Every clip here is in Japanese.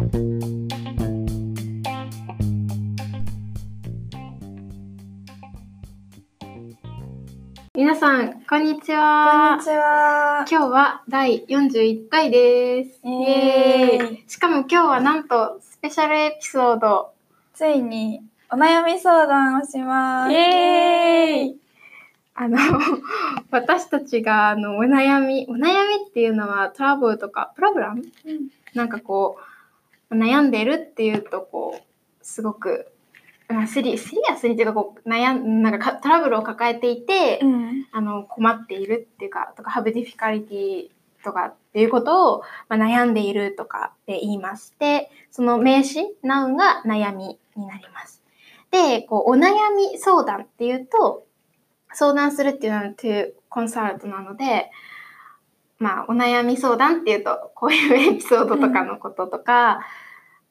皆さん、こんにちは。こんにちは。今日は第41回です。イエーイしかも今日はなんとスペシャルエピソード。ついにお悩み相談をします。イエーイあの、私たちがあのお悩み、お悩みっていうのはトラブルとか、プログラム？うんなんかこう、悩んでるっていうとこう、すごく、まあ、シリシリアスにっていうかこう悩んなんかかトラブルを抱えていて、うん。あの困っているっていうかとか have difficulty とかっていうことを、まあ、悩んでいるとかで言います。で、その名詞、ナウンが悩みになります。で、こうお悩み相談っていうと、相談するっていうのは to consult なので、まあお悩み相談っていうと、こういうエピソードとかのこととか、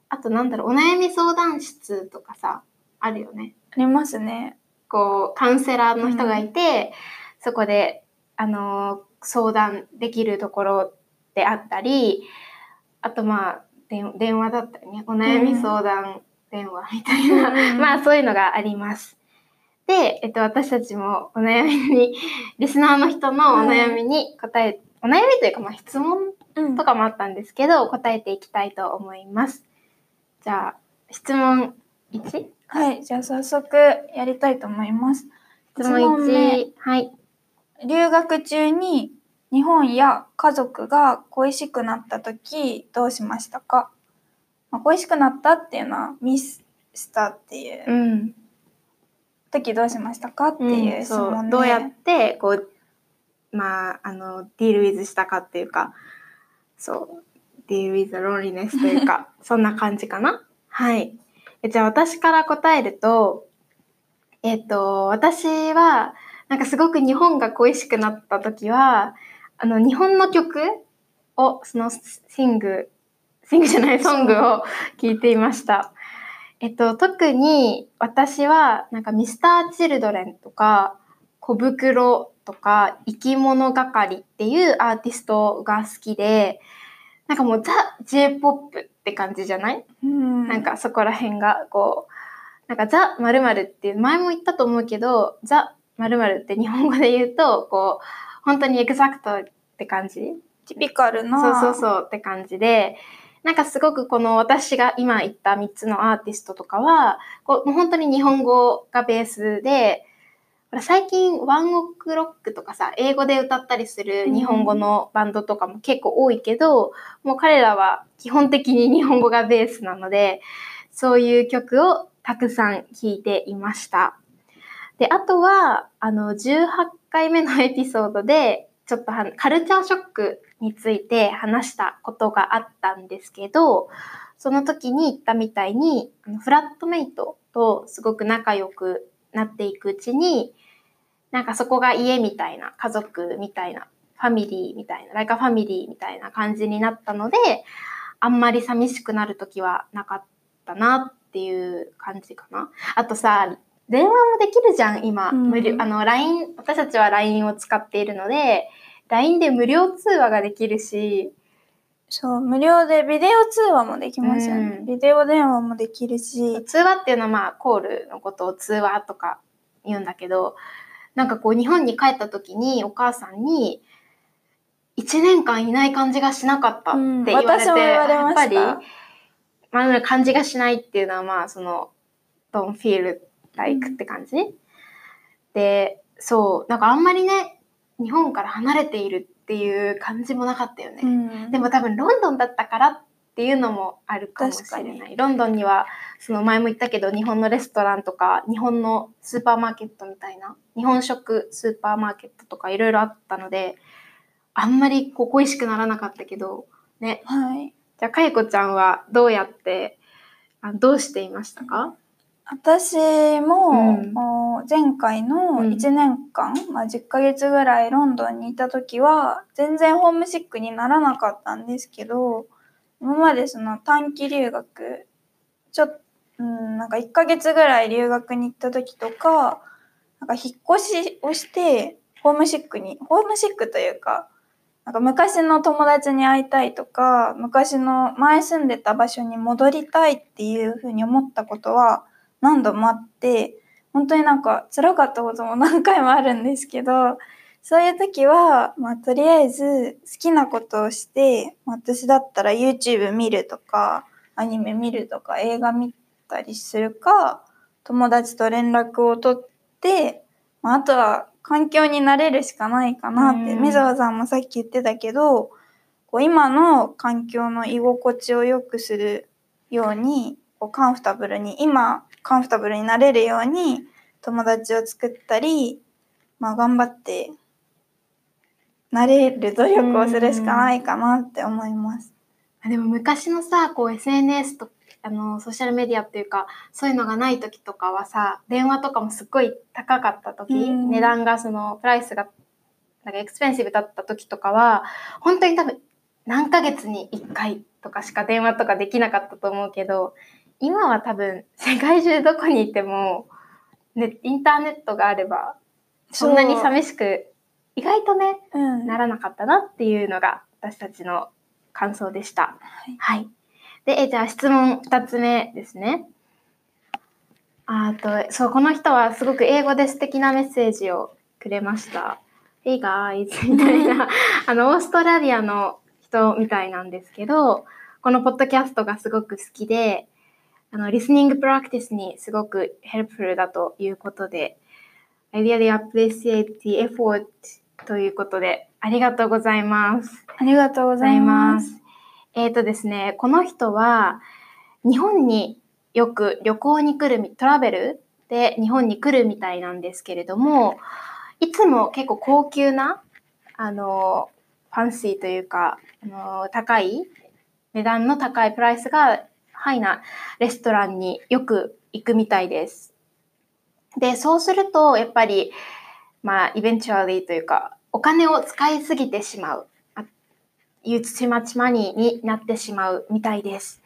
あとなんだろう、お悩み相談室とかさ、あるよね。ありますね。こうカウンセラーの人がいて、そこであの相談できるところであったりあとまあ電電話だったりねお悩み相談電話みたいな、うん まあそういうのがあります。で、えっと、私たちもお悩みにリスナーの人のお悩みに答え、お悩みというかまあ質問うんとかもあったんですけど答えていきたいと思います。じゃあ質問 1? はい。じゃあ早速やりたいと思います。質問一問目1。はい。留学中に日本や家族が恋しくなった時どうしましたか、まあ、恋しくなったっていうのはミスしたっていううん。時どうしましたかっていう質そう問で、どうやってこうまああのディールウィズしたかっていうかそうディールウィズロンリネスというか そんな感じかな。はい。えじゃあ私から答えるとえっ、と私はなんかすごく日本が恋しくなった時はあの日本の曲をそのシングシングじゃないソングを聴いていました。えっと、特に私はなんかミスターチルドレンとか小袋とか生き物係っていうアーティストが好きでなんかもうザ・ J-POP って感じじゃない、うん、なんかそこら辺がこうなんかザ・〇〇っていう前も言ったと思うけどザ・〇〇って日本語で言うとこう本当にエグザクトって感じ？ティピカルな。そうそうそうって感じで、なんかすごくこの私が今言った3つのアーティストとかは、こうもう本当に日本語がベースで、ほら最近ワンオクロックとかさ、英語で歌ったりする日本語のバンドとかも結構多いけど、もう彼らは基本的に日本語がベースなので、そういう曲をたくさん聴いていました。で、あとは、あの、18回目のエピソードで、ちょっとはカルチャーショックについて話したことがあったんですけど、その時に言ったみたいに、フラットメイトとすごく仲良くなっていくうちに、なんかそこが家みたいな、家族みたいな、ファミリーみたいな、ライカファミリーみたいな感じになったので、あんまり寂しくなる時はなかったなっていう感じかな。あとさ、電話もできるじゃん、今。うん無料あの、LINE、私たちは LINE を使っているので、LINE で無料通話ができるし、そう無料でビデオ通話もできますよね、うん。ビデオ電話もできるし。通話っていうのはまあコールのことを通話とか言うんだけど、なんかこう日本に帰った時にお母さんに、1年間いない感じがしなかったって言われて、うんれやっぱり、まあ、感じがしないっていうのはまあその、don't feel like って感じ、で、そう、なんかあんまりね、日本から離れているっていう感じもなかったよね。うん。でも多分ロンドンだったからっていうのもあるかもしれない。ロンドンにはその前も言ったけど日本のレストランとか日本のスーパーマーケットみたいな日本食スーパーマーケットとかいろいろあったのであんまりこう恋しくならなかったけどね。はい。じゃあかゆこちゃんはどうやってあどうしていましたか？私も、うん。お前回のうん。1年間、まあ、10ヶ月ぐらいロンドンにいた時は全然ホームシックにならなかったんですけど今までその短期留学ちょっうん、なんか1ヶ月ぐらい留学に行った時とかなんか引っ越しをしてホームシックにホームシックというかなんか昔の友達に会いたいとか、昔の前住んでた場所に戻りたいっていうふうに思ったことは何度もあって、本当になんか辛かったことも 何回もあるんですけど、そういう時は、まあとりあえず好きなことをして、私だったら YouTube 見るとか、アニメ見るとか、映画見たりするか、友達と連絡を取って、まあ、あとは環境に慣れるしかないかなって、うん。水沢さんもさっき言ってたけど、こう今の環境の居心地を良くするように、こうカンフタブルに、今カンフタブルになれるように友達を作ったり、まあ頑張ってなれる努力をするしかないかなって思います。あでも昔のさ、こう SNS と、あの、ソーシャルメディアっていうか、そういうのがない時とかはさ、電話とかもすっごい高かった時、うん値段がその、プライスが、なんかエクスペンシブだった時とかは、本当に多分、何ヶ月に1回とかしか電話とかできなかったと思うけど、今は多分、世界中どこにいても、ね、インターネットがあれば、そんなに寂しく、意外とね、うん。ならなかったなっていうのが私たちの感想でした。はい。で、えじゃあ質問2つ目ですね。あと、そう、この人はすごく英語で素敵なメッセージをくれました。Hey guys! みたいな、あの、オーストラリアの人みたいなんですけど、このポッドキャストがすごく好きで、あの、 listening practice にすごく helpful だということで、I really appreciate the effort ということで、ありがとうございます。ありがとうごございます。。えっ、とですね、この人は日本によく旅行に来るみ、 travelで日本に来るみたいなんですけれども、いつも結構高級な、あの、ファンシーというか、あの、高い、値段の高いプライスがハイなレストランによく行くみたいです。で、そうすると、やっぱり、まあ、イベンチュアリーというか、お金を使いすぎてしまう。あ use too much money になってしまうみたいです。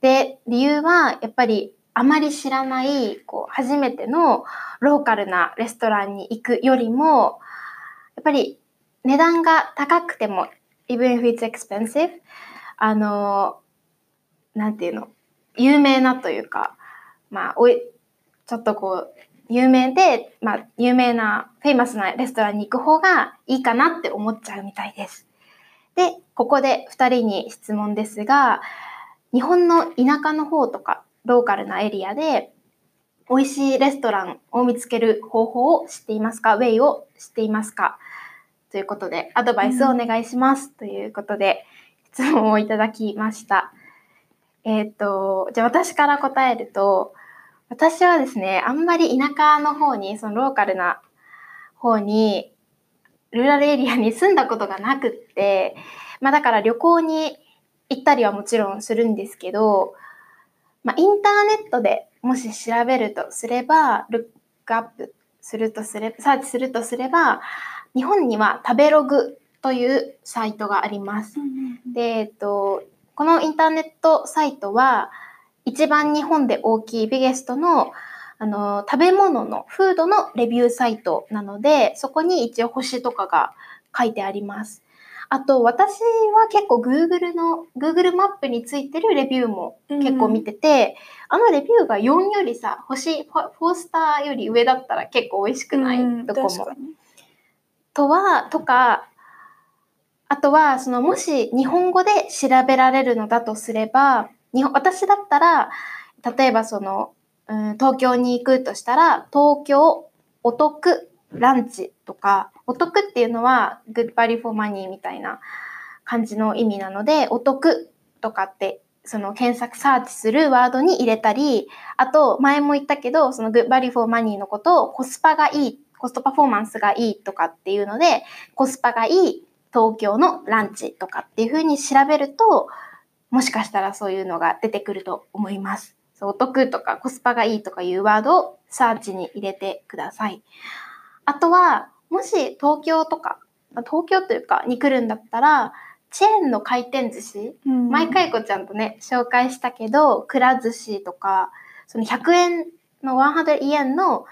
で、理由は、やっぱり、あまり知らない、こう、初めてのローカルなレストランに行くよりも、やっぱり、値段が高くても、even if it's expensive, あの、なんていうの、有名なというか、まあ、おい、ちょっとこう、有名で、まあ、有名な、フェイマスなレストランに行く方がいいかなって思っちゃうみたいです。で、ここで2人に質問ですが、日本の田舎の方とか、ローカルなエリアで、美味しいレストランを見つける方法を知っていますか？ウェイを知っていますか？ということで、アドバイスをお願いします。ということで、質問をいただきました。えっ、と、じゃあ私から答えると、私はですね、あんまり田舎の方に、そのローカルな方に、ルーラルエリアに住んだことがなくって、まあだから旅行に行ったりはもちろんするんですけど、まあインターネットでもし調べるとすれば、ルックアップするとすれば、サーチするとすれば、日本には食べログというサイトがあります。で、えっと、このインターネットサイトは、一番日本で大きいビゲストの、あの、食べ物の、フードのレビューサイトなので、そこに一応星とかが書いてあります。あと、私は結構 Google の、Google マップについてるレビューも結構見てて、あのレビューが4よりさ、星、フォースターより上だったら結構美味しくない、うんどこも。とは、とか、あとは、その、もし日本語で調べられるのだとすれば、日本私だったら、例えばその、うん、東京に行くとしたら、東京お得ランチとか、お得っていうのは good value for money みたいな感じの意味なので、お得とかって、その検索サーチするワードに入れたり、あと前も言ったけど、その good value for money のことをコスパがいい、コストパフォーマンスがいいとかっていうので、コスパがいい東京のランチとかっていうふうに調べると、もしかしたらそういうのが出てくると思います。そうお得とかコスパがいいとかいうワードをサーチに入れてください。あとは、もし東京とか、まあ東京というかに来るんだったら、チェーンの回転寿司、うん毎回こちゃんとね、紹介したけど、くら寿司とか、その100円の100円の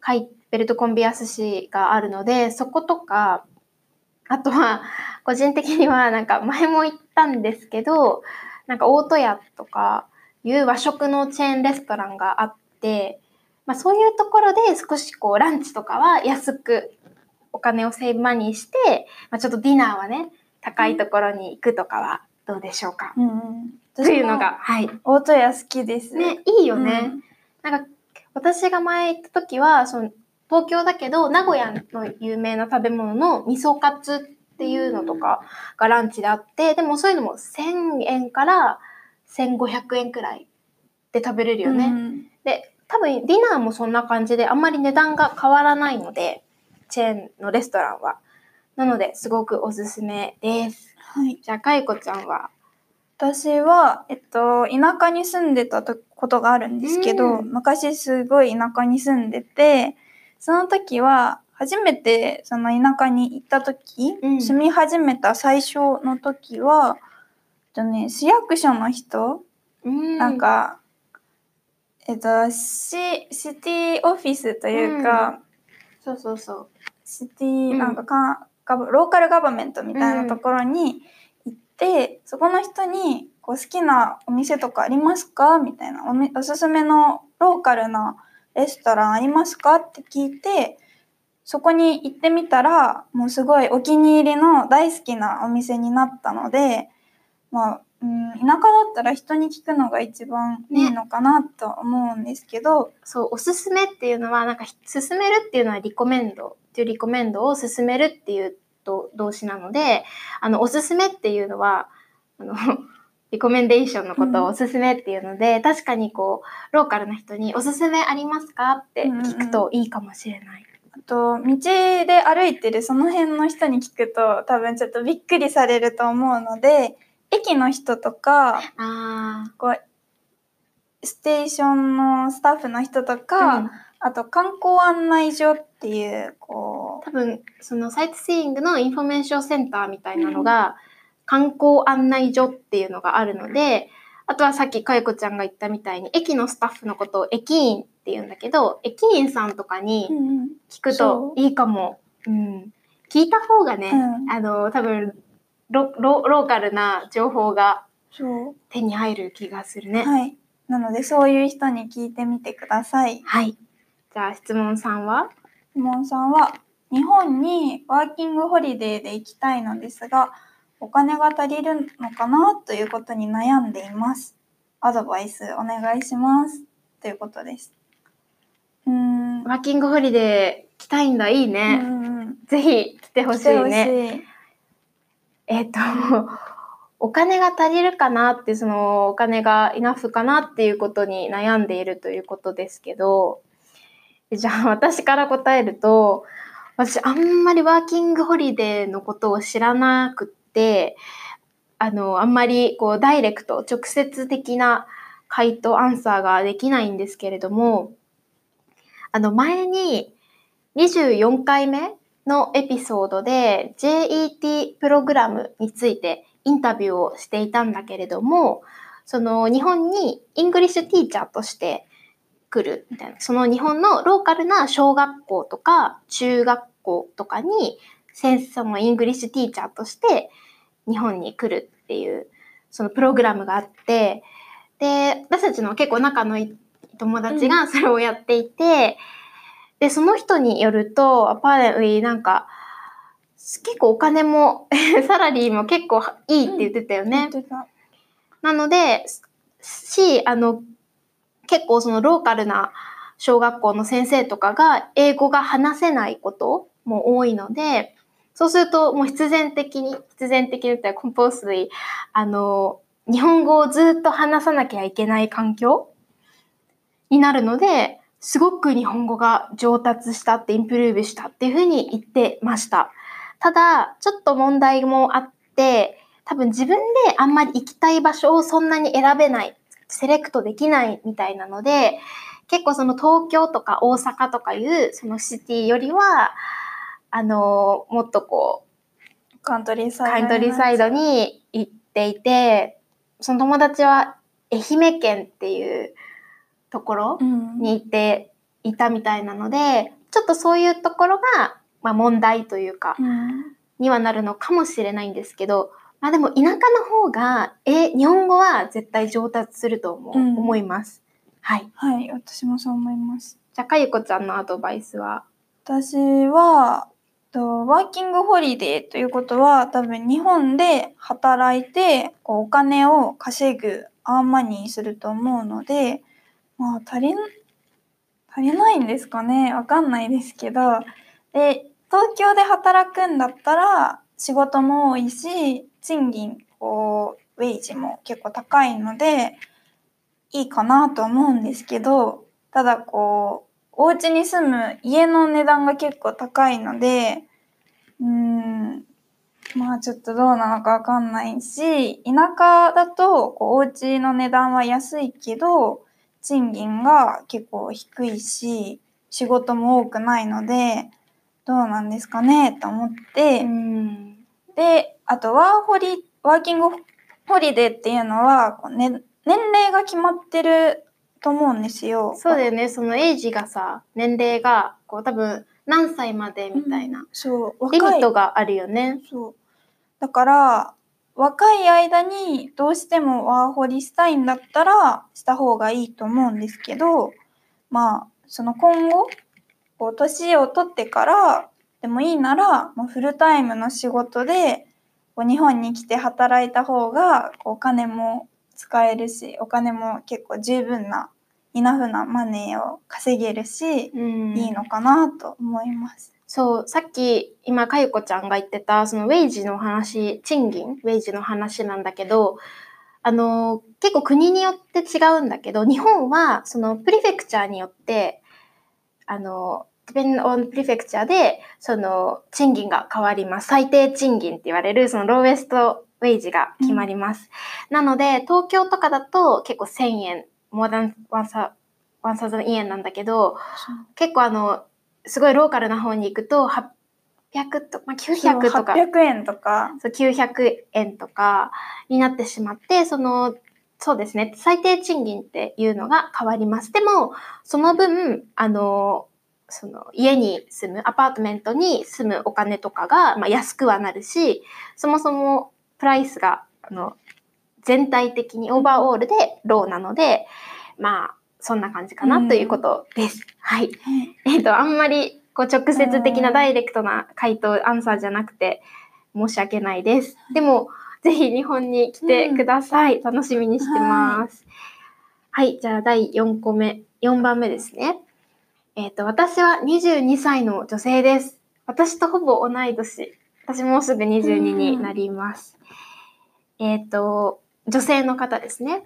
回ベルトコンビア寿司があるので、そことか、あとは、個人的にはなんか前も言ったんですけど、なんか大戸屋とかいう和食のチェーンレストランがあって、まあそういうところで少しこうランチとかは安くお金をセーブマニーして、まあちょっとディナーはね、高いところに行くとかはどうでしょうか？うんうん。というのが、はい。大戸屋好きです。ね、いいよね。なんか私が前行った時はその東京だけど名古屋の有名な食べ物の味噌カツっていうのとかがランチであってでもそういうのも1000円から1500円くらいで食べれるよね。うんで多分ディナーもそんな感じであんまり値段が変わらないのでチェーンのレストランは。なのですごくおすすめです。はい。じゃあかいこちゃんは？私は、えっと、田舎に住んでたとことがあるんですけど、うん昔すごい田舎に住んでて、その時は、初めてその田舎に行った時、うん。住み始めた最初の時は、えっとね、市役所の人、うん。なんか、えっと、シシティオフィスというか、そうそうそう。シティ、うん。なんかかガバローカルガバメントみたいなところに行って、そこの人にこう好きなお店とかありますか？みたいなおみおすすめのローカルなレストランありますか？って聞いてそこに行ってみたらもうすごいお気に入りの大好きなお店になったのでまあ、うん、田舎だったら人に聞くのが一番いいのかなと思うんですけど、そう、おすすめっていうのは、なんか、勧めるっていうのはリコメンドっていうリコメンドを勧めるっていう動詞なので、あの、おすすめっていうのは、あの、リコメンデーションのことをおすすめっていうので、確かにこう、ローカルな人におすすめありますか？って聞くといいかもしれない。あと道で歩いてるその辺の人に聞くと多分ちょっとびっくりされると思うので駅の人とかあこうステーションのスタッフの人とあ、か、うん。あと観光案内所っていうこ多分、その sightseeing の information center みたいなのが、観光案内所っていうのがあるので、あとはさっきかよこちゃんが言ったみたいに、駅のスタッフのことを駅員って言うんだけど、駅員さんとかう、にうん聞くといいかも。うん。聞いた方がね、うんあの、多分ロロ、ローカルな情報が手に入る気がするね。はいなのでそういう人に聞いてみてください。はい。じゃあ質問さんは？質問さんは日本にワーキングホリデーで行きたいのですがお金が足りるのかなということに悩んでいます。アドバイスお願いします。ということです。うーん。ワーキングホリデー来たいんだ、いいね。うんうんぜひ来てほしいね。い。えっ、と、お金が足りるかなって、そのお金がイナフかなっていうことに悩んでいるということですけど、じゃあ私から答えると、私あんまりワーキングホリデーのことを知らなくって、あの、あんまりこうダイレクト、直接的な回答、 answer ができないんですけれども、あの前に24回目のエピソードで JET プログラムについてインタビューをしていたんだけれども、その日本に English teacher として来るみたいな、その日本のローカルな小学校とか中学校とかに先生その English teacher として日本に来るっていうそのプログラムがあって、で、私たちの結構仲のいい友達がそれをやっていて、で、その人によると、アパーレンなんか、結構お金も、サラリーも結構いいって言ってたよね。言ってたなので、し、あの、結構そのローカルな小学校の先生とかが英語が話せないことも多いので、そうするともう必然的に、必然的に言ったらコンポース類、あの、日本語をずっと話さなきゃいけない環境になるので、すごく日本語が上達したって、インプルーブしたっていうふうに言ってました。ただ、ちょっと問題もあって、多分自分であんまり行きたい場所をそんなに選べない、セレクトできないみたいなので、結構その東京とか大阪とかいうそのシティよりは、あの、もっとこう、カントリーサイドカントリーサイドに行っていて、その友達は愛媛県っていうところうんに行っていたみたいなので、ちょっとそういうところが、まあ問題というか、うんにはなるのかもしれないんですけど、まあでも田舎の方が、え、日本語は絶対上達すると思う、うん思います。はい。はい、私もそう思います。じゃあ、かゆこちゃんのアドバイスは？私は、とワーキングホリデーということは多分日本で働いてこうお金を稼ぐアーマニーすると思うのでまあ足り足りないんですかね？わかんないですけど。で東京で働くんだったら仕事も多いし賃金こうウェイジも結構高いのでいいかなと思うんですけどただこうお家に住む家の値段が結構高いので、うーん、まあちょっとどうなのかわかんないし、田舎だとこうお家の値段は安いけど、賃金が結構低いし、仕事も多くないので、どうなんですかねと思って、ん。で、あとワーホリ、ワーキングホリデーっていうのは、こうね、年齢が決まってると思うんですよ。そうだよね。そのエイジがさ、年齢が、こう多分何歳までみたいな、そう、リミットがあるよね。そう。だから、若い間にどうしてもワーホリしたいんだったらした方がいいと思うんですけど、まあ、その今後、こう、年を取ってからでもいいなら、もうフルタイムの仕事で、こう日本に来て働いた方が、こうお金も使えるし、お金も結構十分な、イナフなマネーを稼げるし、うんいいのかなと思います。そう、さっき今かゆこちゃんが言ってたそのウェイジの話、賃金、ウェイジの話なんだけど、あの結構国によって違うんだけど、日本はそのプリフェクチャーによって、あの depend on プリフェクチャーでその賃金が変わります。最低賃金って言われるそのローエストウェイジが決まります。なので東京とかだと結構1000円、more than 1000円なんだけど、結構あの、すごいローカルな方に行くと、800とか、まあ、900とか、800円とか、そう900円とかになってしまって、その、そうですね、最低賃金っていうのが変わります。でも、その分、あの、その家に住む、アパートメントに住むお金とかが、まあ、安くはなるし、そもそもプライスが、あの、全体的にオーバーオールでローなので、まあ、そんな感じかなということです。はい。えっ、と、あんまりこう直接的なダイレクトな回答、アンサーじゃなくて申し訳ないです。でも、ぜひ日本に来てください。楽しみにしてます。はい、じゃあ第4個目、4番目ですね。えっ、と、私は22歳の女性です。私とほぼ同い年。私もうすぐ22になります。えっ、と、女性の方ですね。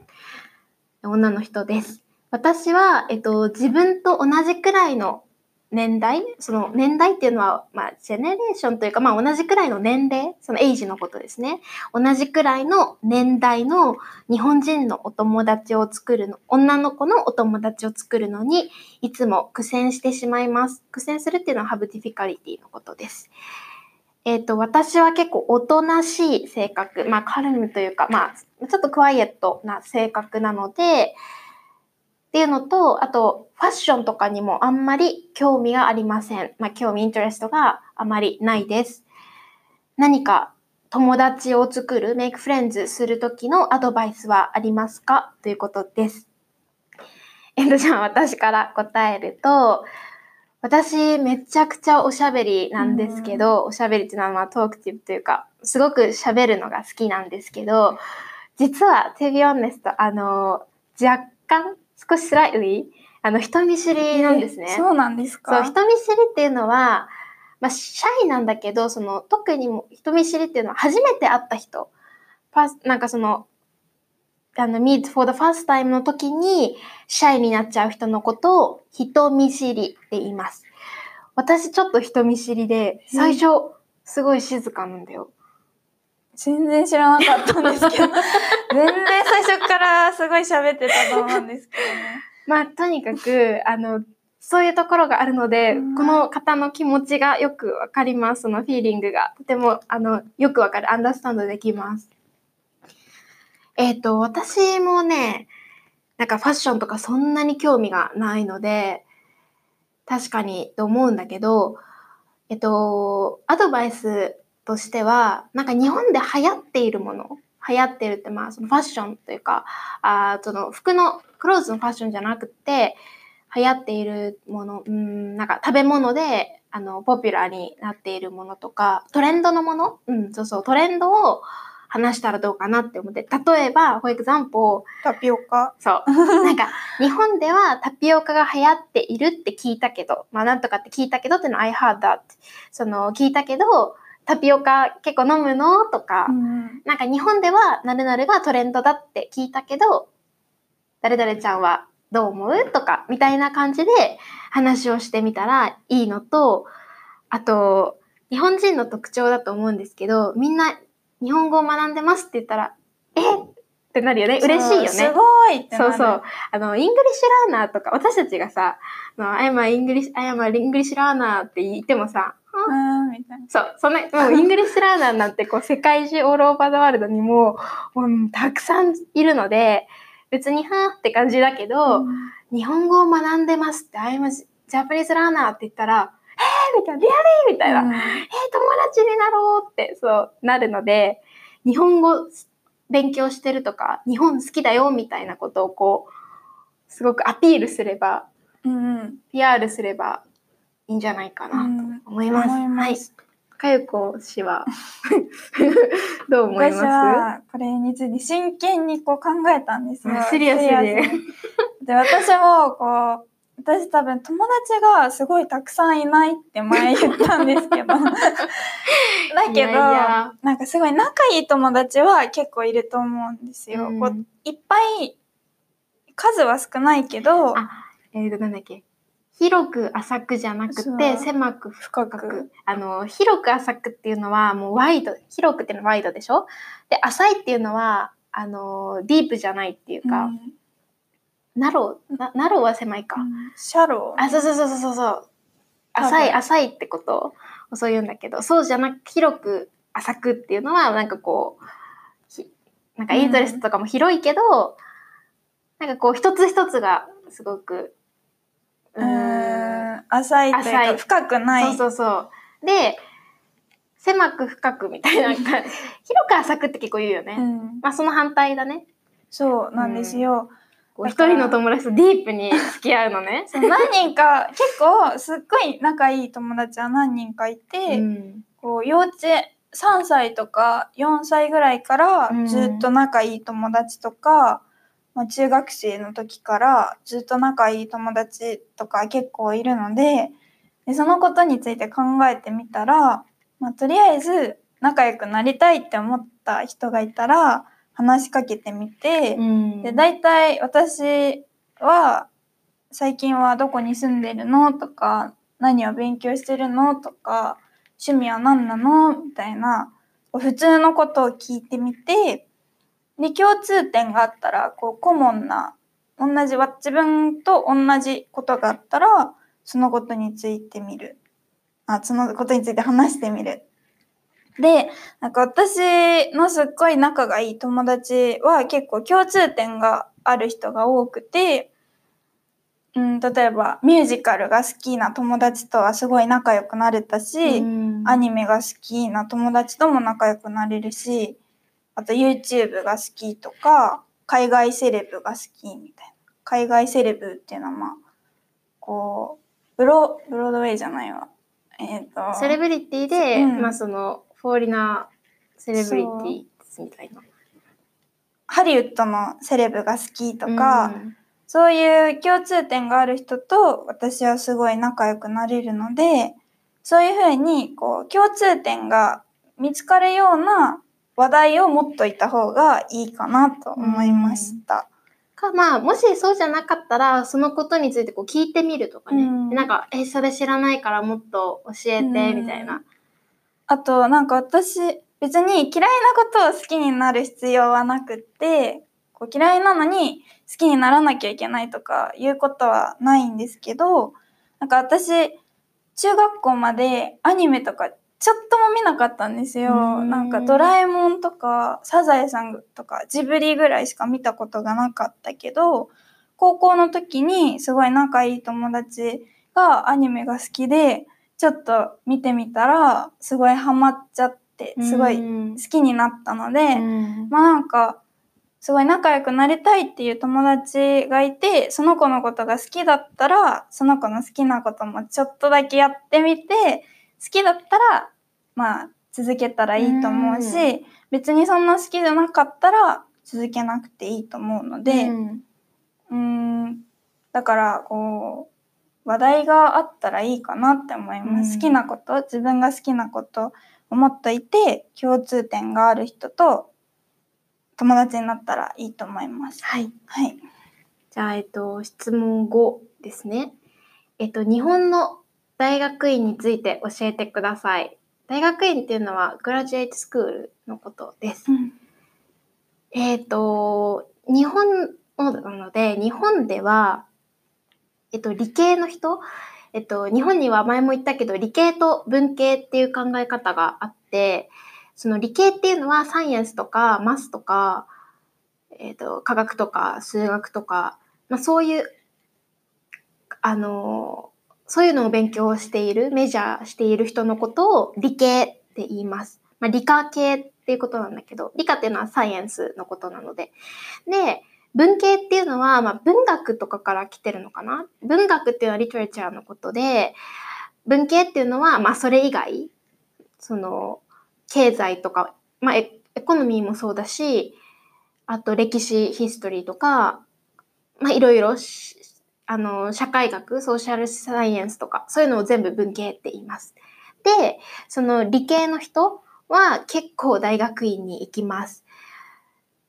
女の人です。私は、えっと、自分と同じくらいの年代、その年代っていうのは、まあ、ジェネレーションというか、まあ、同じくらいの年齢、そのエイジのことですね。同じくらいの年代の日本人のお友達を作るの、女の子のお友達を作るのに、いつも苦戦してしまいます。苦戦するっていうのはハブディフィカリティのことです。えっ、と、私は結構おとなしい性格、まあ、カルムというか、まあ、ちょっとクワイエットな性格なので、っていうのと、あと、ファッションとかにもあんまり興味がありません。まあ、興味、イントレストがあまりないです。何か友達を作る、メイクフレンズするときのアドバイスはありますか？ということです。えっと、じゃあ私から答えると、私めちゃくちゃおしゃべりなんですけど、おしゃべりっていうのはまあトークティブというか、すごく喋るのが好きなんですけど、実は、to be honest、あの、若干、少しスライトリー、あの、人見知りなんですね。えーそうなんですか？そう、人見知りっていうのは、まあ、シャイなんだけど、その、特にも人見知りっていうのは初めて会った人、ファスなんかその、あの、meet for the first time の時に、シャイになっちゃう人のことを、人見知りって言います。私ちょっと人見知りで、最初、すごい静かなんだよ。全然知らなかったんですけど、全然最初からすごい喋ってたと思うんですけどね。まあ、とにかく、あの、そういうところがあるので、うんこの方の気持ちがよくわかります。そのフィーリングが。とても、あの、よくわかる。アンダースタンドできます。えっ、と、私もね、なんかファッションとかそんなに興味がないので、確かにと思うんだけど、えっと、アドバイスとしては、なんか日本で流行っているもの、流行ってるってまあそのファッションというか、あその服の、クローズのファッションじゃなくて、流行っているもの、うん、なんか食べ物で、あの、ポピュラーになっているものとか、トレンドのもの？うん、そうそう、トレンドを話したらどうかなって思って、例えば、for example、タピオカ？そう。なんか、日本ではタピオカが流行っているって聞いたけど、まあなんとかって聞いたけどっていうのは I heard that. その、聞いたけど、タピオカ結構飲むの？とか、うんなんか日本ではなるなるがトレンドだって聞いたけど、誰々ちゃんはどう思う？とか、みたいな感じで話をしてみたらいいのと、あと、日本人の特徴だと思うんですけど、みんな日本語を学んでますって言ったら、え？ってなるよね。嬉しいよね。すごいってなるそうそう。あの、 English learner とか、私たちがさ、あの I'm a English, I'm a English learner って言ってもさ、うーんみたいな。そう、そんな、もう English learner なんてこう世界中 all over the world にも、もうたくさんいるので、別にはーって感じだけど、日本語を学んでますって、I'm a Japanese learner って言ったら、えーみたいな、リアリーみたいな、うんえー友達になろうって、そう、なるので、日本語勉強してるとか、日本好きだよみたいなことをこう、すごくアピールすれば、うんうん。PR すればいいんじゃないかなと思います。思いまはい。す。かゆこ氏は どう思い私まはこれについて真剣にこう考えたんですよ。あシリアスでにで、私もこう、私多分友達がすごいたくさんいないって前言ったんですけど。だけどなんかすごい仲いい友達は結構いると思うんですよ。うんこういっぱい数は少ないけど、あ、えーと、なんだっけ。広く浅くじゃなくて、狭く深く。あの、広く浅くっていうのはもうワイド、広くっていうのはワイドでしょ？で、浅いっていうのは、あの、 deep じゃないっていうか、うん narrow、な narrow は狭いか。 shallow。あ、そうそうそうそうそう。浅い、浅いってことをそう言うんだけど、そうじゃなく、広く浅くっていうのは、なんかこう、ひなんか interest とかも広いけど、なんかこう、一つ一つがすごく、うーん浅いというか深くない。そうそうそう。で、狭く深くみたいな、広く浅くって結構言うよね。うんまあその反対だね。そうなんですよ。こう一人の友達とディープに付き合うのね。何人か結構すっごい仲いい友達は何人かいて、うんこう幼稚園3歳とか4歳ぐらいからうんずっと仲いい友達とか、まあ、中学生の時からずっと仲いい友達とか結構いるのででそのことについて考えてみたら、まあ、とりあえず仲良くなりたいって思った人がいたら話しかけてみて、うん。で大体私は最近はどこに住んでるのとか何を勉強してるのとか趣味は何なのみたいな普通のことを聞いてみてで共通点があったらこうコモンな同じわ自分と同じことがあったらそのことについてみる。あそのことについて話してみるでなんか私のすっごい仲がいい友達は結構共通点がある人が多くて、うん、例えばミュージカルが好きな友達とはすごい仲良くなれたし、うんアニメが好きな友達とも仲良くなれるし、あと YouTube が好きとか、海外セレブが好きみたいな。海外セレブっていうのはまあ、こう、ブロ、ブロードウェイじゃないわ。えっ、と、セレブリティで、うんまあその、フォーリナーセレブリティみたいな。ハリウッドのセレブが好きとか、うんそういう共通点がある人と私はすごい仲良くなれるので、そういうふうにこう共通点が見つかるような話題を持っといた方がいいかなと思いました。か、まあ、もしそうじゃなかったら、そのことについてこう聞いてみるとかね。うんなんか、え、それ知らないからもっと教えて、うんみたいな。あとなんか私別に嫌いなことを好きになる必要はなくって、こう嫌いなのに好きにならなきゃいけないとかいうことはないんですけど、なんか私中学校までアニメとかちょっとも見なかったんですよ。うんなんかドラえもんとかサザエさんとかジブリぐらいしか見たことがなかったけど、高校の時にすごい仲いい友達がアニメが好きで、ちょっと見てみたらすごいハマっちゃっってすごいうん好きになったので、うん。まあなんかすごい仲良くなりたいっていう友達がいてその子のことが好きだったらその子の好きなこともちょっとだけやってみて好きだったらまあ続けたらいいと思うし、う別にそんな好きじゃなかったら続けなくていいと思うので、うん。うーん。だからこう話題があったらいいかなって思います、うん好きなこと自分が好きなこと思っといて共通点がある人と友達になったらいいと思いますはい。はいじゃあ、えっと、質問5ですね。えっと、日本の大学院について教えてください。大学院っていうのは、グラジュエイトスクールのことです。えっと、日本のなので、日本では、えっと、理系の人？えっと、日本には前も言ったけど、理系と文系っていう考え方があって、その理系っていうのはサイエンスとかマスとか、えっと、科学とか数学とか、まあそういう、あの、そういうのを勉強している、メジャーしている人のことを理系って言います。まあ理科系っていうことなんだけど、理科っていうのはサイエンスのことなので。で、文系っていうのは、まあ、文学とかから来てるのかな？文学っていうのはリトレチャーのことで、文系っていうのは、まあ、それ以外、その、経済とか、まあ、エエコノミーもそうだし、あと歴史、ヒストリーとか、まあ、いろいろ、あの、社会学、ソーシャルサイエンスとか、そういうのを全部文系って言います。で、その理系の人は結構大学院に行きます。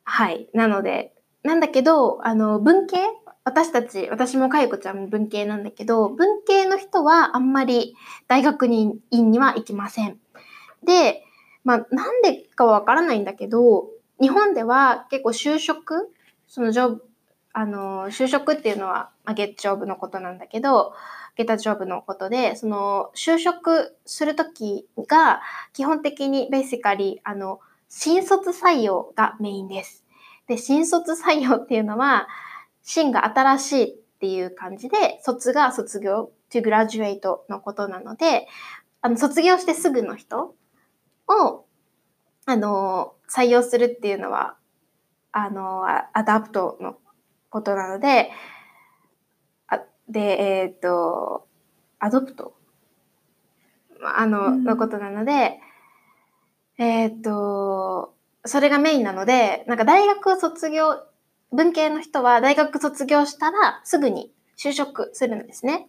はい。なので、なんだけど、あの、文系？私たち、私もかゆこちゃんも文系なんだけど、文系の人はあんまり大学院には行きません。で、まあ、なんでかわからないんだけど、日本では結構就職、そのジョブ、あの、就職っていうのは、まあ、ゲットジョブのことなんだけど、ゲタジョブのことで、その、就職するときが、基本的にベーシカリー、あの、新卒採用がメインです。で、新卒採用っていうのは、新が新しいっていう感じで、卒が卒業、to graduate のことなので、あの、卒業してすぐの人を、あの、採用するっていうのは、あの、ア adapt のことなので、あで、えっ、と、 adopt？まああの、うん。のことなので、えっ、と、それがメインなので、なんか大学卒業、文系の人は大学卒業したらすぐに就職するんですね。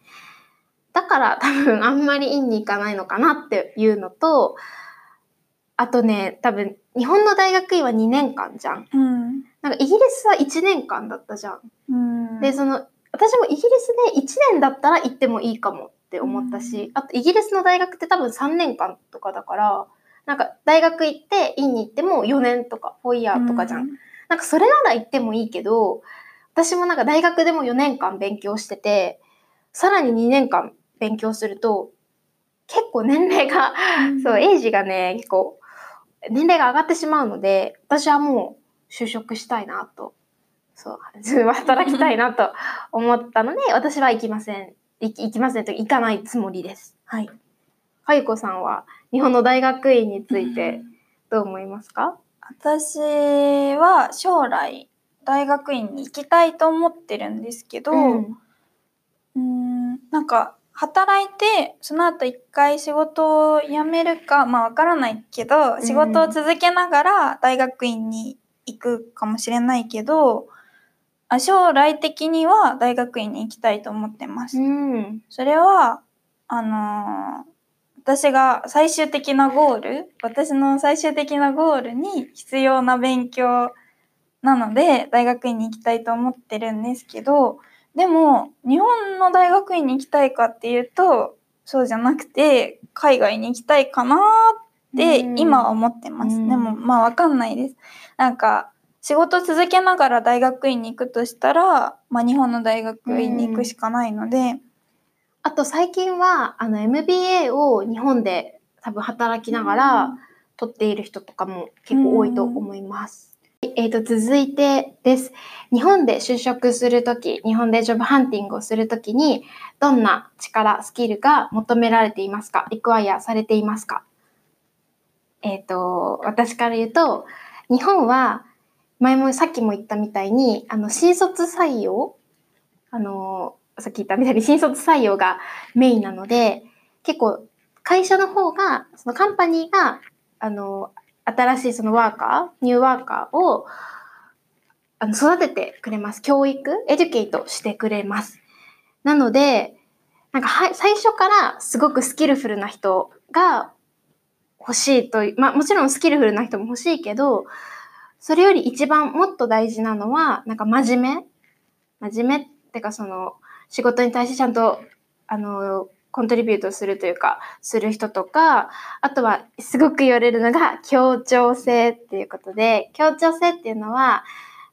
だから多分あんまり院に行かないのかなっていうのと、あとね、多分日本の大学院は2年間じゃん。うんなんかイギリスは1年間だったじゃん。うんで、その、私もイギリスで1年だったら行ってもいいかもって思ったし、あとイギリスの大学って多分3年間とかだから、なんか大学行って院に行っても4年とか4イヤーとかじゃん。なんかそれなら行ってもいいけど、私もなんか大学でも4年間勉強してて、さらに2年間勉強すると、結構年齢が、うんそう、エイジがね、結構、年齢が上がってしまうので、私はもう就職したいなと、そう、働きたいなと思ったので、私は行きません。行き行きませんと行かないつもりです。はい。かゆこさんは日本の大学院についてどう思いますか、私は将来大学院に行きたいと思ってるんですけど、うんんなんか働いてその後一回仕事を辞めるかまあわからないけどん仕事を続けながら大学院に行くかもしれないけどあ将来的には大学院に行きたいと思ってます。うん。それはあのー私が最終的なゴール私の最終的なゴールに必要な勉強なので大学院に行きたいと思ってるんですけどでも日本の大学院に行きたいかっていうとそうじゃなくて海外に行きたいかなってうん今は思ってます。うんでもまあわかんないです。なんか仕事続けながら大学院に行くとしたら、まあ、日本の大学院に行くしかないので。あと最近は、あの、MBA を日本で多分働きながら取っている人とかも結構多いと思います。えっ、と、続いてです。日本で就職するとき、日本でジョブハンティングをするときに、どんな力、スキルが求められていますか？リクワイアされていますか？えっ、と、私から言うと、日本は、前もさっきも言ったみたいに、あの、新卒採用？あの、さっき言ったみたいに新卒採用がメインなので、結構会社の方が、そのカンパニーが、あの、新しいそのワーカー、ニューワーカーを、あの、育ててくれます。教育、エデュケイトしてくれます。なので、なんかは、最初からすごくスキルフルな人が欲しいという、まあもちろんスキルフルな人も欲しいけど、それより一番もっと大事なのは、なんか真面目？真面目ってかその、仕事に対してちゃんと、あの、コントリビュートするというか、する人とか、あとはすごく言われるのが協調性っていうことで、協調性っていうのは、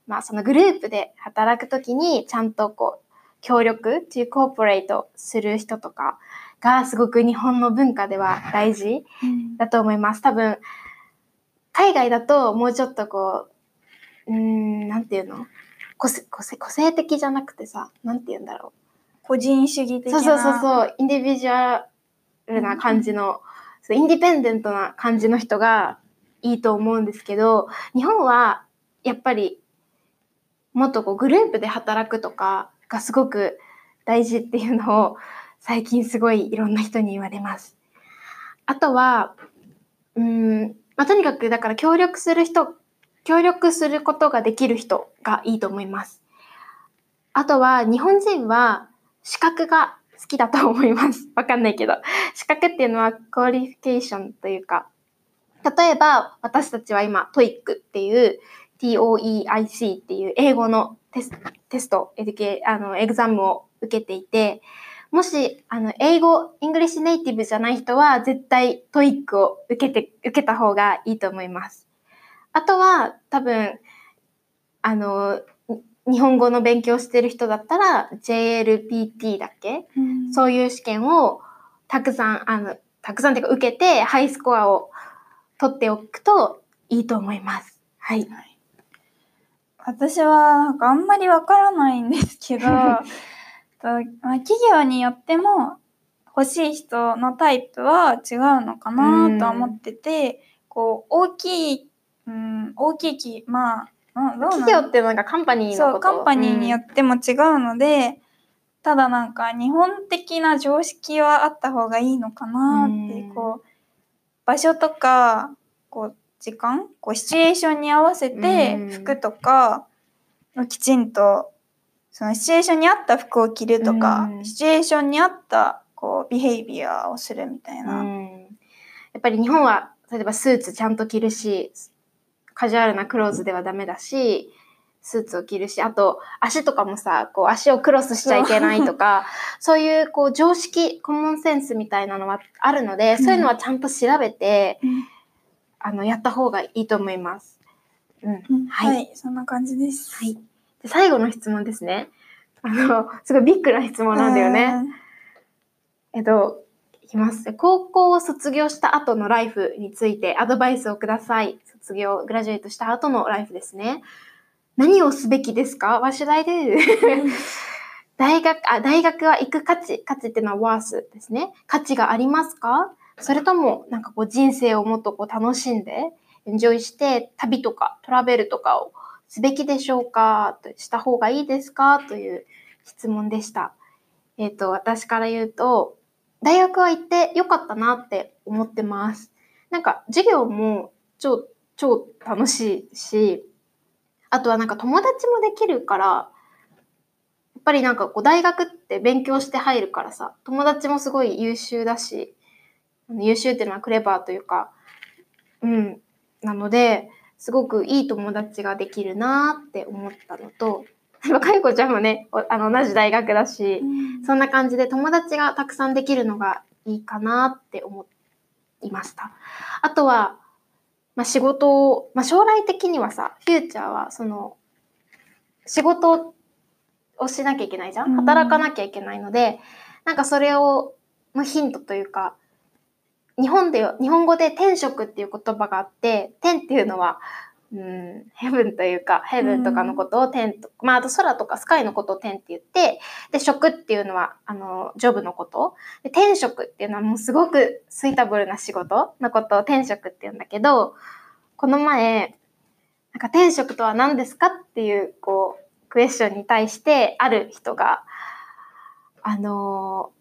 まあそのグループで働くときにちゃんとこう、協力、というコーポレートする人とかがすごく日本の文化では大事だと思います。多分、海外だともうちょっとこう、うん、なんていうの？個性個性的じゃなくてさ、なんて言うんだろう？個人主義う。的な。そうそうそうそう、インディビジュアルな感じの、そうインディペンデントな感じの人がいいと思うんですけど、日本はやっぱりもっとこうグループで働くとかがすごく大事っていうのを最近すごいいろんな人に言われます。あとは、うーん、まあ、とにかくだから協力する人、協力することができる人がいいと思います。あとは日本人は資格が好きだと思います。わかんないけど。資格っていうのは qualification というか、例えば私たちは今 TOEIC っていう TOEIC っていう英語のテステスト、エデュケあの、 exam を受けていて、もし、あの、英語、 English native じゃない人は、絶対、 TOEIC を受けて、受けた方がいいと思います。あとは、多分、あの、日本語の勉強してる人だったら、JLPT だっけ？うんそういう試験を、たくさん、あの、たくさんっていうか、受けて、ハイスコアを取っておくといいと思います。はい。私はなんかあんまりわからないんですけど、とまあ、企業によっても欲しい人のタイプは違うのかなとは思ってて、こう大きい、うん、大きいき、まあ、企業っていうのがカンパニーのそう、ことカンパニーによっても違うので、ただなんか日本的な常識はあった方がいいのかなって、うん。こう、場所とか、こう、時間こう、シチュエーションに合わせてうん。服とかをきちんと、そのシチュエーションに合った服を着るとか、うん。シチュエーションに合った、こう、ビヘイビアをするみたいな。うん。やっぱり日本は例えばスーツちゃんと着るしカジュアルなクローズではダメだしスーツを着るしあと足とかもさこう足をクロスしちゃいけないとか そういうこう常識コモンセンスみたいなのはあるので、うんそういうのはちゃんと調べてうんあのやった方がいいと思います。うんうんはいはい、そんな感じです。はい、で最後の質問ですね。あのすごいビッグな質問なんだよね。えっと、いきます。高校を卒業した後のライフについてアドバイスをください。卒業、グラジュエートした後のライフですね。何をすべきですか ?What should I do? 大学、あ、大学は行く価値、価値ってのは worth ですね。価値がありますか？それとも、なんかこう人生をもっとこう楽しんで、エンジョイして、旅とかトラベルとかをすべきでしょうか？とした方がいいですか？という質問でした。えっ、と、私から言うと、大学は行ってよかったなって思ってます。なんか授業も超、超楽しいし、あとはなんか友達もできるから、やっぱりなんかこう大学って勉強して入るからさ、友達もすごい優秀だし、優秀っていうのはクレバーというか、うん、なので、すごくいい友達ができるなって思ったのと、かいこちゃんもね、おあの同じ大学だし、うん。そんな感じで友達がたくさんできるのがいいかなって思いました。あとは、まあ、仕事を、まあ、将来的にはさ、フューチャーはその、仕事をしなきゃいけないじゃん？うん。働かなきゃいけないので、なんかそれを、のヒントというか、日本で、日本語で転職っていう言葉があって、転っていうのは、うん、ヘブンというか、ヘブンとかのことを天と、まあ、あと空とかスカイのことを天って言って、で、職っていうのは、あの、ジョブのこと。で、天職っていうのはもうすごくスイータブルな仕事のことを天職って言うんだけど、この前、なんか天職とは何ですかっていう、こう、クエスチョンに対して、ある人が、あの、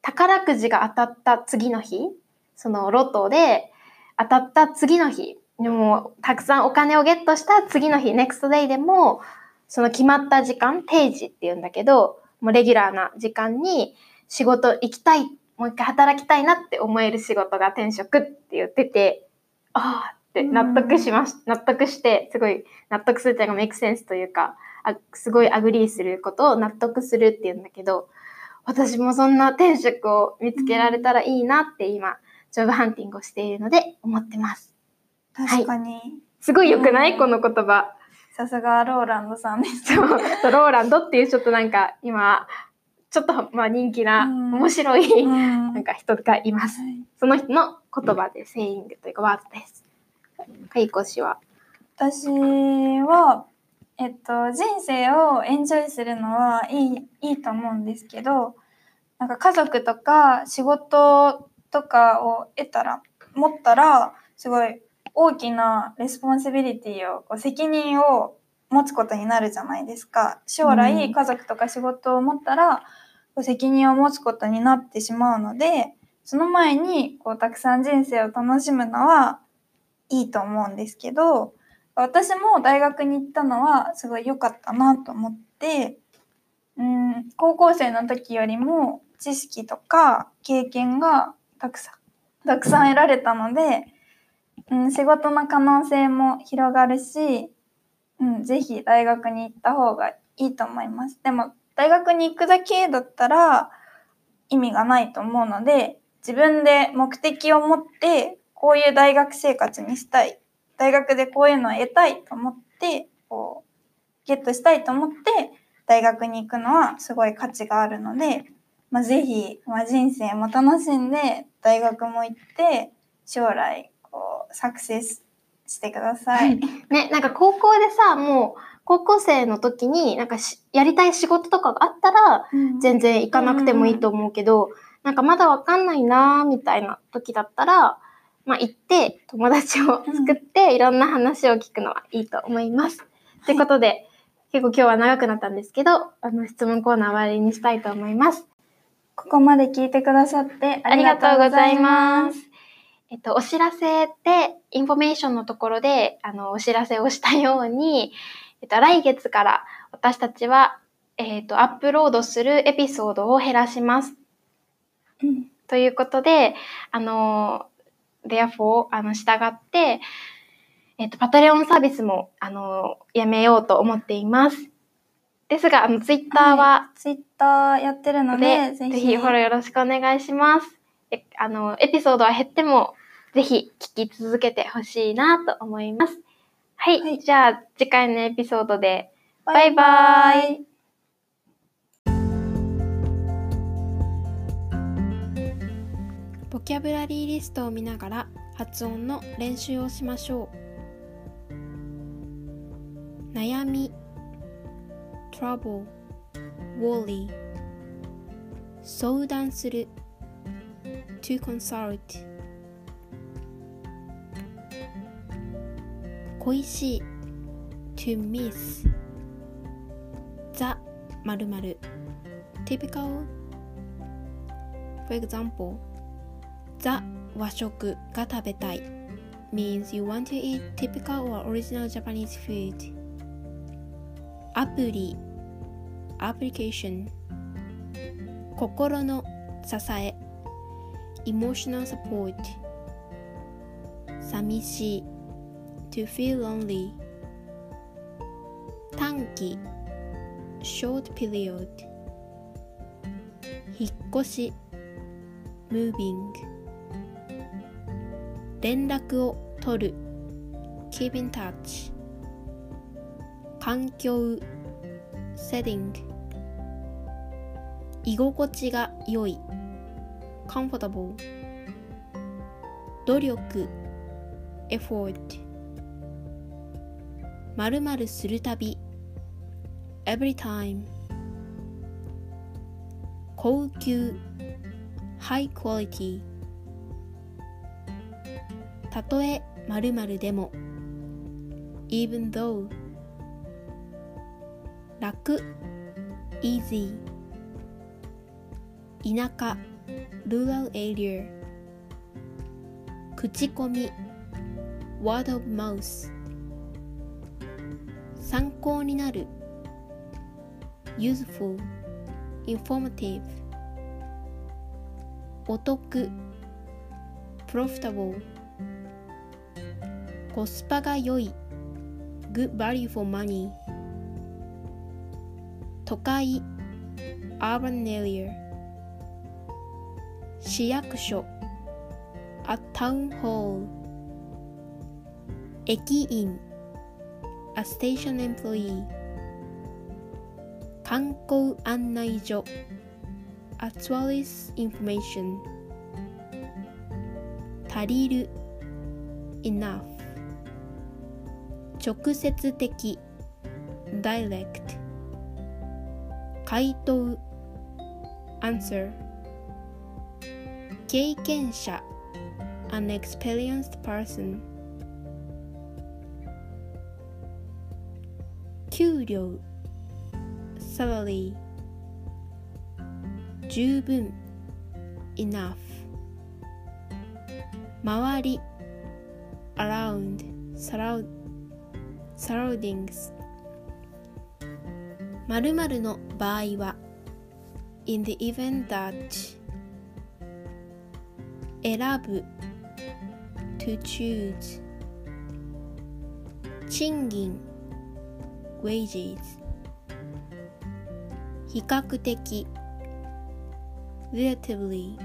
宝くじが当たった次の日、そのロトで当たった次の日、でもたくさんお金をゲットした次の日、ネクストデイでも、その決まった時間、定時って言うんだけど、もうレギュラーな時間に仕事行きたい、もう一回働きたいなって思える仕事が転職って言ってて、ああって納得しまし、納得して、すごい納得するっていうかメイクセンスというか、あすごい agree することを納得するっていうんだけど、私もそんな天職を見つけられたらいいなって今、 job hunting をしているので思ってます。確かに。すごい良くない、うんこの言葉。さすがローランドさんです。そう、ローランドっていうちょっとなんか今、ちょっとまあ人気なうん面白い、うんなんか人がいます。その人の言葉で、 saying というかワードです。はい、コシは？私は、えっと、人生をエンジョイするのはいいいいと思うんですけどなんか家族とか仕事とかを得たら持ったらすごい大きな responsibility をこう責任を持つことになるじゃないですか。将うん。来家族とか仕事を持ったらこう責任を持つことになってしまうのでその前にこうたくさん人生を楽しむのはいいと思うんですけど私も大学に行ったのはすごい良かったなと思ってうん高校生の時よりも知識とか経験がたくさんたくさん得られたので、うん、仕事の可能性も広がるし、うん、ぜひ大学に行った方がいいと思います。でも大学に行くだけだったら意味がないと思うので自分で目的を持ってこういう大学生活にしたい大学でこういうのを得たいと思ってこうゲットしたいと思って大学に行くのはすごい価値があるので、まあ、ぜひ、まあ、人生も楽しんで大学も行って将来サクセスしてください。ね、なんか高校でさ、もう高校生の時になんかしやりたい仕事とかがあったら全然行かなくてもいいと思うけど、なんかまだわかんないなーみたいな時だったら、まあ行って友達を作っていろんな話を聞くのはいいと思います。ということで、結構今日は長くなったんですけど、あの質問コーナー終わりにしたいと思います。ここまで聞いてくださってありがとうございます。えっと、お知らせで、インフォメーションのところで、あの、お知らせをしたように、えっと、来月から私たちは、えっと、アップロードするエピソードを減らします。うんということで、あの、therefore、あの、従って、えっと、パトレオンサービスも、あの、やめようと思っています。ですが、あの、ツイッターは、ツイッターやってるので、で、ぜひフォローよろしくお願いします。えあの、エピソードは減っても、ぜひ聞き続けてほしいなと思います。はい、はいじゃあ次回のエピソードで、バイバイ。ボキャブラリーリストを見ながら発音の練習をしましょう悩み trouble worry 相談する to consult 恋しい to miss ザ〇〇 typical for example ザ和食が食べたい means you want to eat typical or original Japanese food アプリ application 心の支え emotional support 寂しい to feel lonely 短期 short period 引っ越し moving 連絡を取る keep in touch 環境 setting 居心地が良い comfortable 努力 effort 〇〇するたび every time 高級 high quality たとえ〇〇でも even though 楽 easy 田舎 rural area 口コミ word of mouth 参考になる useful informative お得 profitable コスパが良い good value for money 都会 urban area 市役所 a town hall 駅員 a station employee 観光案内所 a tourist information 足りる enough 直接的 direct 回答 answer 経験者 an experienced person 給料 salary 十分 enough 周り around surround surroundings 〇〇の場合は in the event that 選ぶ to choose 賃金 wages 比較的 relatively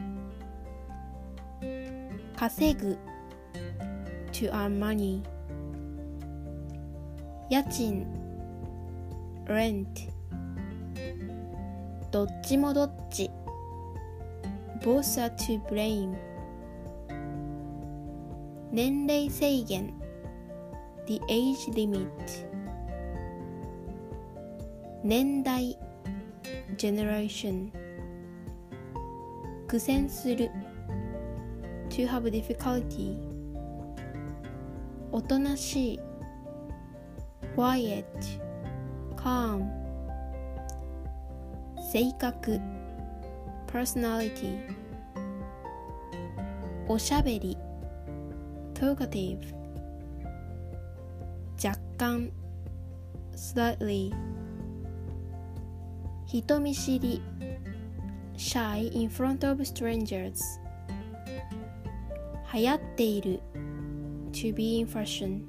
稼ぐ to earn money 家賃 rent どっちもどっち both are to blame 年齢制限 the age limit 年代 generation 苦戦する to have difficulty おとなしい quiet calm 性格 personality おしゃべり talkative 若干 slightly 人見知り shy in front of strangers 流行っている to be in fashion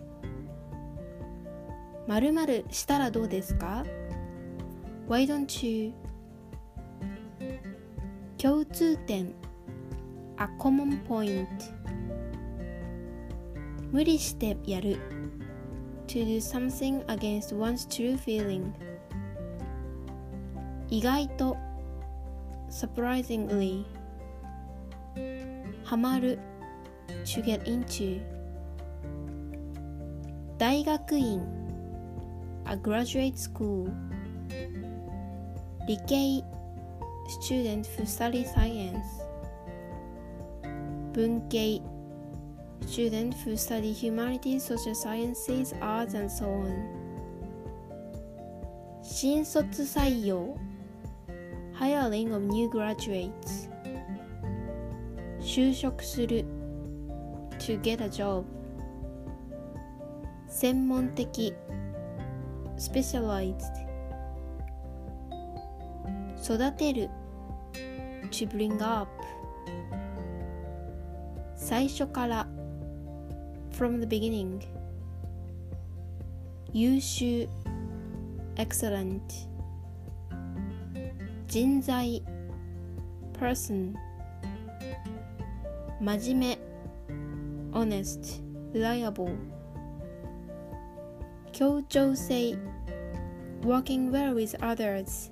〇〇したらどうですか Why don't you 共通点 a common point 無理してやる to do something against one's true feeling 意外と surprisingly ハマる to get into 大学院 a graduate school 理系 student who study science 文系 student who study humanities, social sciences, arts and so on 新卒採用 hiring of new graduates 就職する to get a job 専門的 specialized 育てる to bring up 最初から from the beginning 優秀 excellent 人材 person 真面目 honest reliable 協調性 working well with others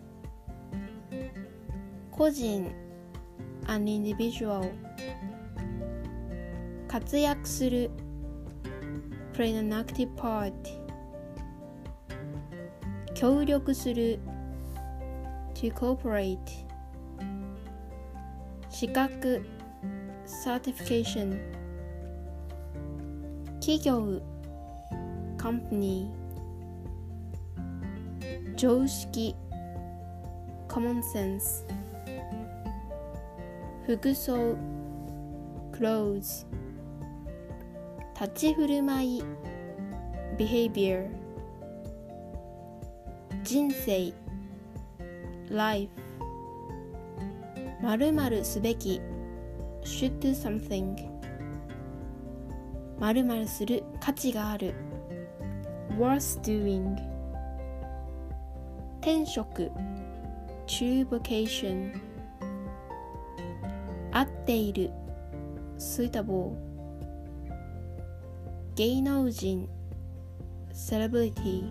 個人 an individual 活躍する play an active part 協力する to cooperate 資格 certification 企業 company 常識 common sense 服装 clothes 立ち振る舞い behavior 人生 life 〇〇すべき should do something 〇〇する価値がある worth doing 転職 true vocation 合っている suitable 芸能人 celebrity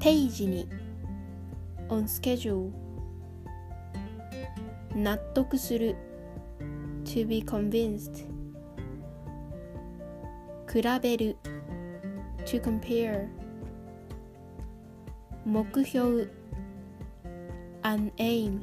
定時に on schedule 納得する to be convinced 比べる to compare 目標 an aim